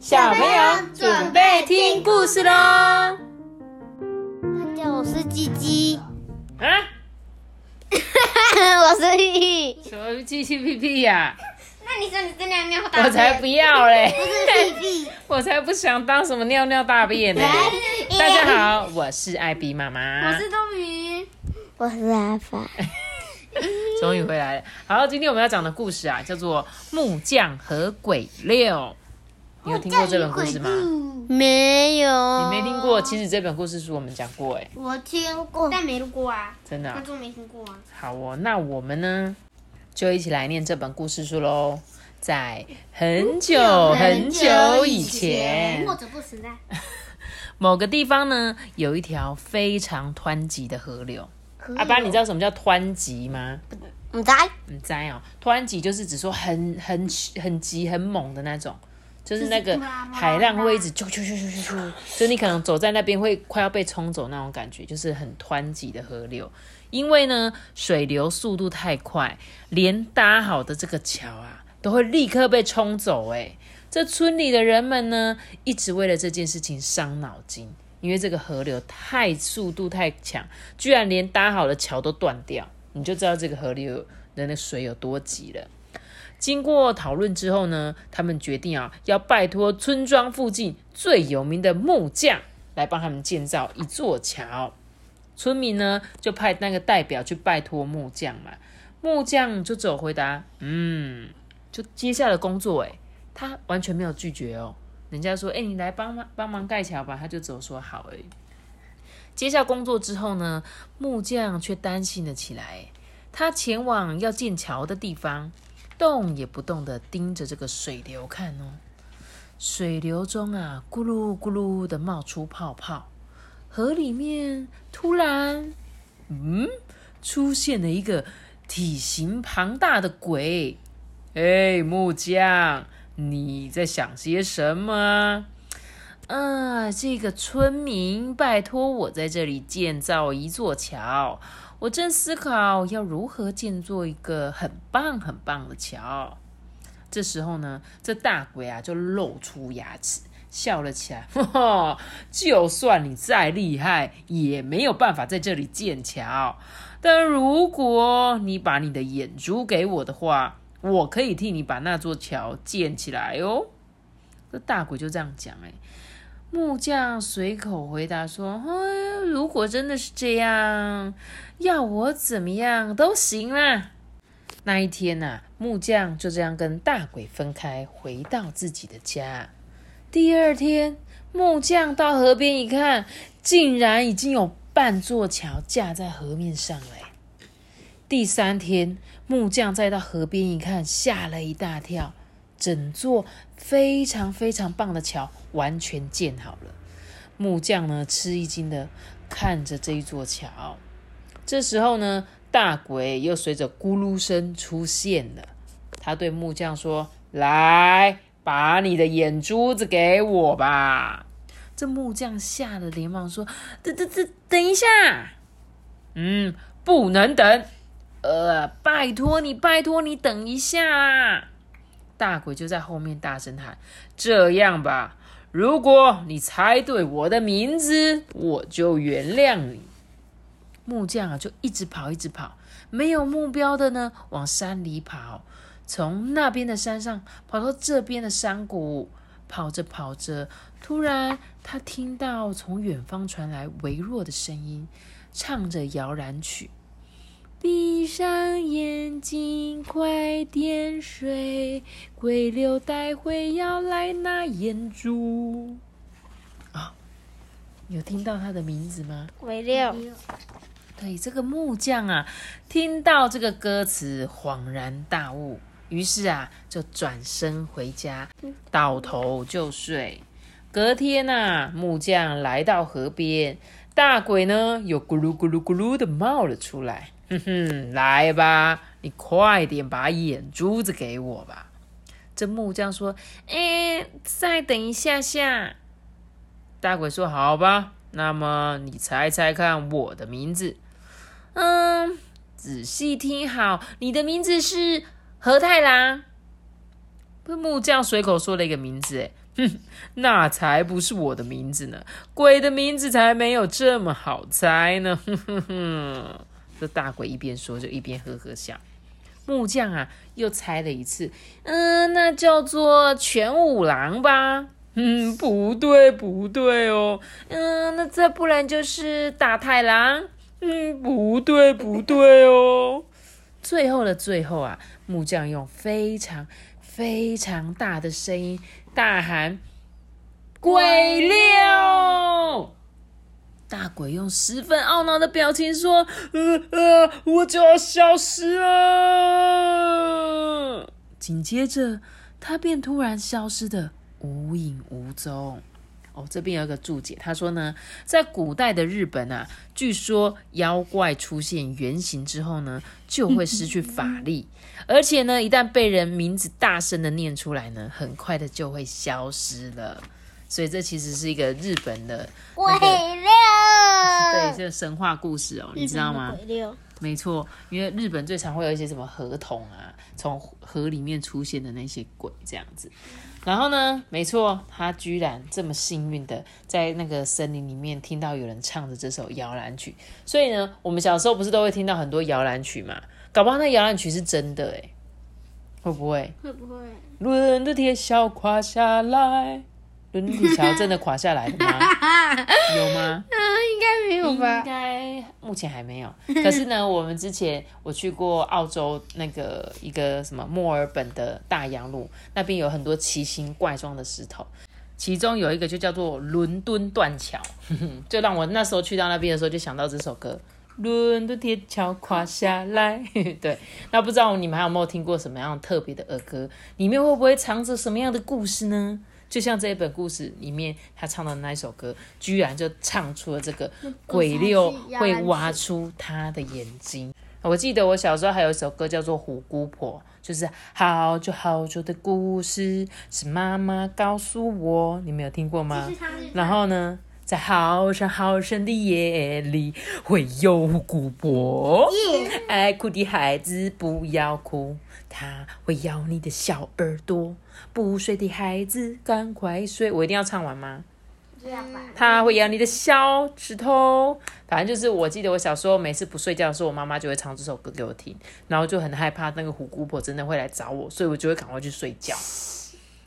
小朋友准备听故事喽！大家好，我是鸡鸡，啊，我是屁屁。什么鸡鸡屁屁呀？那你说你是尿尿大便？我才不要嘞！不是屁屁。我才不想当什么尿尿大便呢！大家好，我是艾比妈妈，我是冬雨，我是阿发。终于回来了。好，今天我们要讲的故事啊，叫做《木匠和鬼六》。你有听过这本故事吗？没有。你没听过？其实这本故事书我们讲过，哎，我听过，但没录过啊。真的啊观？众没听过啊。好哦，那我们呢，就一起来念这本故事书喽。在很久很久以前，或者不实在。某个地方呢，有一条非常湍急的河流。阿爸，你知道什么叫湍急吗？唔知。唔知哦，湍急就是指说很很很急很猛的那种，就是那个海浪会一直啾啾啾啾啾啾，就你可能走在那边会快要被冲走那种感觉，就是很湍急的河流。因为呢，水流速度太快，连搭好的这个桥啊，都会立刻被冲走。哎，这村里的人们呢，一直为了这件事情伤脑筋，因为这个河流太速度太强，居然连搭好的桥都断掉，你就知道这个河流的那水有多急了。经过讨论之后呢，他们决定啊，要拜托村庄附近最有名的木匠来帮他们建造一座桥。村民呢就派那个代表去拜托木匠嘛，木匠就只有回答，嗯，就接下了工作。诶，他完全没有拒绝哦。人家说，哎、你来帮忙帮忙盖桥吧，他就只有说好而已。接下工作之后呢，木匠却担心了起来。他前往要建桥的地方，动也不动的盯着这个水流看哦。水流中啊，咕噜咕噜的冒出泡泡。河里面突然，嗯，出现了一个体型庞大的鬼。哎，木匠，你在想些什么？啊，这个村民拜托我在这里建造一座桥，我正思考要如何建造一个很棒很棒的桥。这时候呢，这大鬼啊就露出牙齿，笑了起来。哈哈，就算你再厉害，也没有办法在这里建桥。但如果你把你的眼珠给我的话，我可以替你把那座桥建起来哦。这大鬼就这样讲，哎。木匠随口回答说：“哎，如果真的是这样，要我怎么样都行啦。”那一天呐、啊，木匠就这样跟大鬼分开，回到自己的家。第二天，木匠到河边一看，竟然已经有半座桥架在河面上了。第三天，木匠再到河边一看，吓了一大跳。整座非常非常棒的桥完全建好了，木匠呢吃一惊的看着这一座桥。这时候呢，大鬼又随着咕噜声出现了。他对木匠说：“来，把你的眼珠子给我吧。”这木匠吓得连忙说：“等等等，等一下，嗯，不能等，呃，拜托你，拜托你，等一下。”大鬼就在后面大声喊：“这样吧，如果你猜对我的名字，我就原谅你。”木匠啊，就一直跑，一直跑，没有目标的呢，往山里跑，从那边的山上跑到这边的山谷，跑着跑着，突然他听到从远方传来微弱的声音，唱着摇篮曲。闭上眼睛，快点睡，鬼六待会要来拿眼珠。啊、有听到他的名字吗？鬼六，对，这个木匠啊，听到这个歌词，恍然大悟，于是啊，就转身回家，倒头就睡。隔天呐、木匠来到河边，大鬼呢又咕噜咕噜咕噜的冒了出来。哼哼，来吧，你快点把眼珠子给我吧。这木匠说：“哎，再等一下下。”大鬼说：“好吧，那么你猜猜看我的名字。”嗯，仔细听好，你的名字是何太郎。木匠随口说了一个名字，哎，哼，那才不是我的名字呢，鬼的名字才没有这么好猜呢。哼哼哼，这大鬼一边说就一边呵呵笑。木匠啊，又猜了一次，嗯，那叫做全五郎吧。嗯，不对，不对哦。嗯，那再不然就是大太郎。嗯，不对，不对哦。最后的最后啊，木匠用非常非常大的声音大喊：“鬼六！”大鬼用十分懊恼的表情说：“呃呃，我就要消失了。”紧接着，他便突然消失的。无影无踪哦，这边有一个注解，他说呢，在古代的日本啊，据说妖怪出现原形之后呢，就会失去法力，而且呢，一旦被人名字大声的念出来呢，很快的就会消失了。所以这其实是一个日本的鬼六，对，这个神话故事哦，你知道吗？鬼六，没错，因为日本最常会有一些什么河童啊，从河里面出现的那些鬼这样子。然后呢？没错，他居然这么幸运的在那个森林里面听到有人唱着这首摇篮曲。所以呢，我们小时候不是都会听到很多摇篮曲嘛？搞不好那摇篮曲是真的哎，会不会？会不会？轮的铁锹垮下来，轮的铁锹真的垮下来了吗？有吗？应该没有吧？应该目前还没有。可是呢，我们之前我去过澳洲那个一个什么墨尔本的大洋路，那边有很多奇形怪状的石头，其中有一个就叫做伦敦断桥，就让我那时候去到那边的时候就想到这首歌《伦敦铁桥垮下来》。对，那不知道你们还有没有听过什么样特别的儿歌？里面会不会藏着什么样的故事呢？就像这一本故事里面，他唱的那一首歌，居然就唱出了这个鬼六会挖出他的眼睛。我记得我小时候还有一首歌叫做《虎姑婆》，就是好久好久的故事，是妈妈告诉我，你们有听过吗？然后呢，在好深好深的夜里，会有虎姑婆，爱哭的孩子不要哭，他会咬你的小耳朵。不睡的孩子，赶快睡！我一定要唱完吗？他会咬你的小指头。反正就是，我记得我小时候每次不睡觉的时候，我妈妈就会唱这首歌给我听，然后就很害怕那个虎姑婆真的会来找我，所以我就会赶快去睡觉。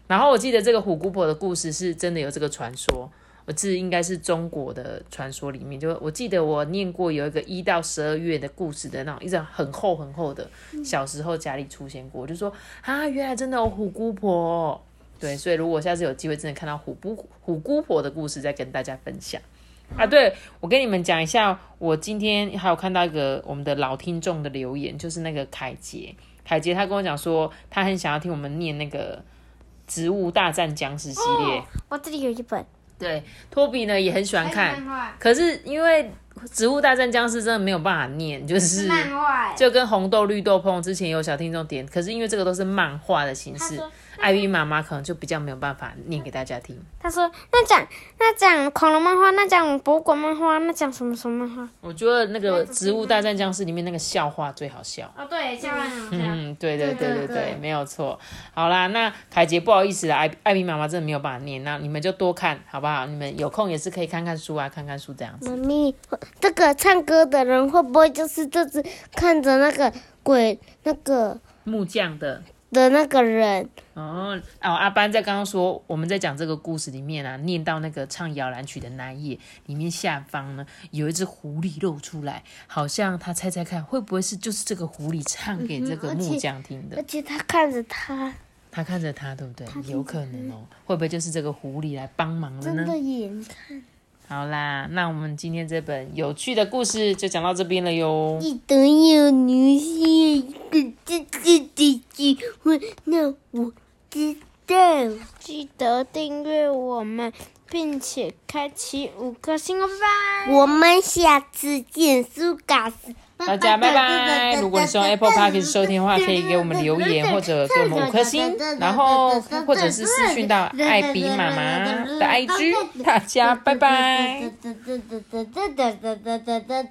然后我记得这个虎姑婆的故事是真的有这个传说。我这应该是中国的传说里面，就我记得我念过有一个一到十二月的故事的那种一张很厚很厚的，小时候家里出现过，就说啊，原来真的有虎姑婆，对，所以如果下次有机会真的看到虎姑虎姑婆的故事，再跟大家分享啊。对我跟你们讲一下，我今天还有看到一个我们的老听众的留言，就是那个凯杰，凯杰他跟我讲说，他很想要听我们念那个植物大战僵尸系列，我这里有一本。对，托比呢也很喜欢看，可是因为《植物大战僵尸》真的没有办法念，就是就跟红豆绿豆碰之前有小听众点，可是因为这个都是漫画的形式。艾比妈妈可能就比较没有办法念给大家听。他说：“那讲那讲恐龙漫画，那讲博物馆漫画，那讲什么什么漫画？”我觉得那个《植物大战僵尸》里面那个笑话最好笑。哦，对，笑话很好笑。嗯，对对对对对，没有错。好啦，那凯杰不好意思啦，艾艾比妈妈真的没有办法念，那你们就多看好不好？你们有空也是可以看看书啊，看看书这样子。妈咪，这个唱歌的人会不会就是这只看着那个鬼那个木匠的？的那个人哦哦，阿班在刚刚说我们在讲这个故事里面啊，念到那个唱摇篮曲的那一页，里面下方呢有一只狐狸露出来，好像他猜猜看会不会是就是这个狐狸唱给这个木匠听的，而且他看着他，他看着他，对不对？有可能哦，会不会就是这个狐狸来帮忙了呢？真的眼看。好啦，那我们今天这本有趣的故事就讲到这边了哟。记得要留下一个自己的机会，那我知道。记得订阅我们，并且开启五颗星哦。我们下次见，苏嘎斯。大家拜拜！如果你是用 Apple Podcast 收听的话，可以给我们留言或者给我们五颗星，然后或者是私讯到艾比妈妈的 IG。大家拜拜。